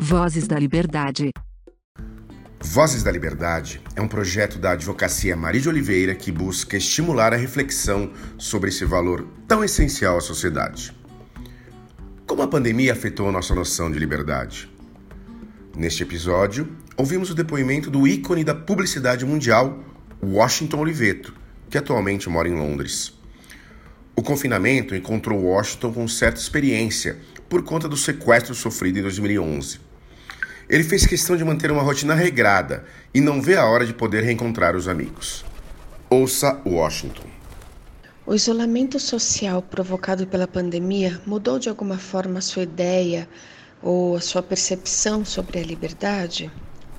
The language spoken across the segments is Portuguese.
Vozes da Liberdade. Vozes da Liberdade é um projeto da Advocacia Maria de Oliveira que busca estimular a reflexão sobre esse valor tão essencial à sociedade. Como a pandemia afetou a nossa noção de liberdade? Neste episódio, ouvimos o depoimento do ícone da publicidade mundial, Washington Oliveto, que atualmente mora em Londres. O confinamento encontrou Washington com certa experiência por conta do sequestro sofrido em 2011. Ele fez questão de manter uma rotina regrada e não vê a hora de poder reencontrar os amigos. Ouça Washington. O isolamento social provocado pela pandemia mudou de alguma forma a sua ideia ou a sua percepção sobre a liberdade?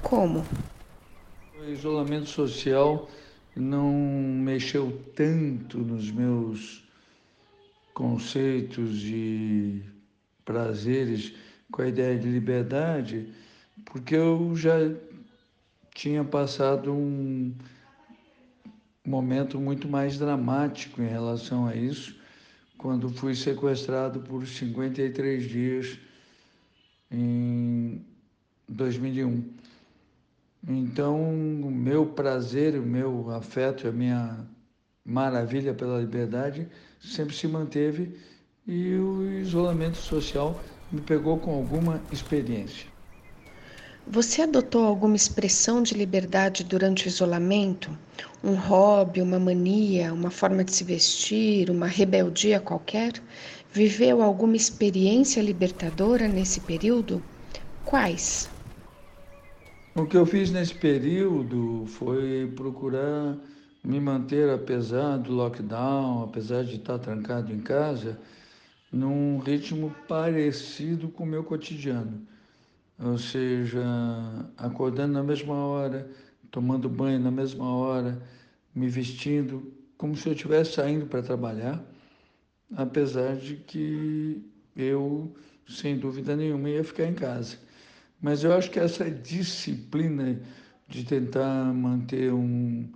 Como? O isolamento social não mexeu tanto nos meus conceitos e prazeres com a ideia de liberdade, porque eu já tinha passado um momento muito mais dramático em relação a isso, quando fui sequestrado por 53 dias em 2001. Então, o meu prazer, o meu afeto, a minha maravilha pela liberdade sempre se manteve e o isolamento social me pegou com alguma experiência. Você adotou alguma expressão de liberdade durante o isolamento? Um hobby, uma mania, uma forma de se vestir, uma rebeldia qualquer? Viveu alguma experiência libertadora nesse período? Quais? O que eu fiz nesse período foi procurar me manter, apesar do lockdown, apesar de estar trancado em casa, num ritmo parecido com o meu cotidiano. Ou seja, acordando na mesma hora, tomando banho na mesma hora, me vestindo como se eu estivesse saindo para trabalhar, apesar de que eu, sem dúvida nenhuma, ia ficar em casa. Mas eu acho que essa disciplina de tentar manter um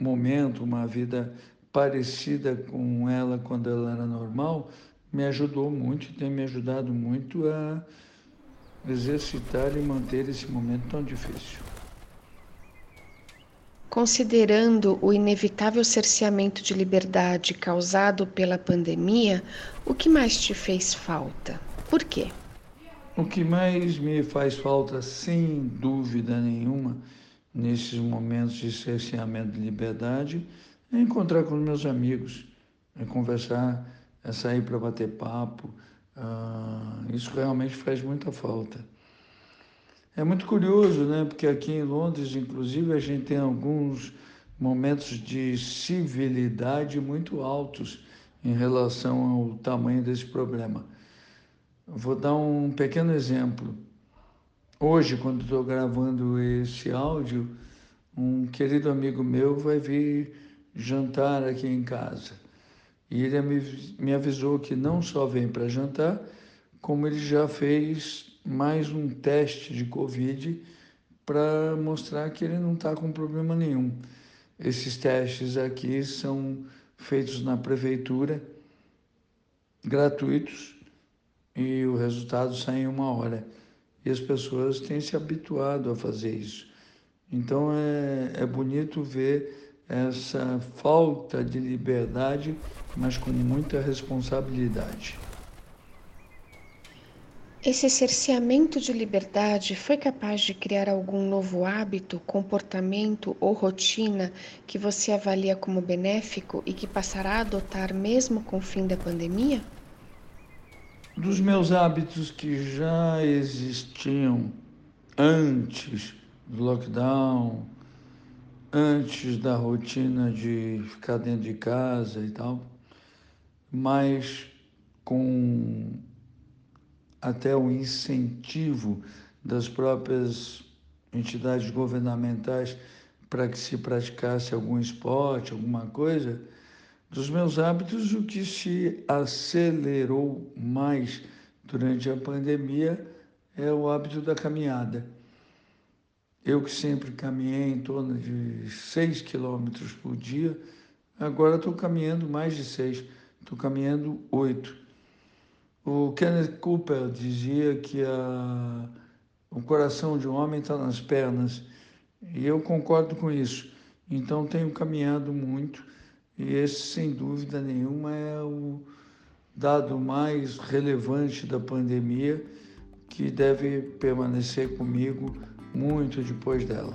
momento, uma vida parecida com ela quando ela era normal, me ajudou muito e tem me ajudado muito a exercitar e manter esse momento tão difícil. Considerando o inevitável cerceamento de liberdade causado pela pandemia, o que mais te fez falta? Por quê? O que mais me faz falta, sem dúvida nenhuma, nesses momentos de cerceamento de liberdade, é encontrar com os meus amigos, é conversar, é sair para bater papo. Ah, isso realmente faz muita falta. É muito curioso, né? Porque aqui em Londres, inclusive, a gente tem alguns momentos de civilidade muito altos em relação ao tamanho desse problema. Vou dar um pequeno exemplo. Hoje, quando estou gravando esse áudio, um querido amigo meu vai vir jantar aqui em casa. E ele me avisou que não só vem para jantar, como ele já fez mais um teste de Covid para mostrar que ele não está com problema nenhum. Esses testes aqui são feitos na prefeitura, gratuitos, e o resultado sai em uma hora. E as pessoas têm se habituado a fazer isso. Então é, é bonito ver essa falta de liberdade, mas com muita responsabilidade. Esse cerceamento de liberdade foi capaz de criar algum novo hábito, comportamento ou rotina que você avalia como benéfico e que passará a adotar mesmo com o fim da pandemia? Dos meus hábitos que já existiam antes do lockdown, antes da rotina de ficar dentro de casa e tal, mas com até o incentivo das próprias entidades governamentais para que se praticasse algum esporte, alguma coisa, dos meus hábitos, o que se acelerou mais durante a pandemia é o hábito da caminhada. Eu que sempre caminhei em torno de 6 quilômetros por dia, agora estou caminhando mais de 6, estou caminhando 8. O Kenneth Cooper dizia que a, o coração de um homem está nas pernas, e eu concordo com isso. Então, tenho caminhado muito, e esse, sem dúvida nenhuma, é o dado mais relevante da pandemia que deve permanecer comigo muito depois dela.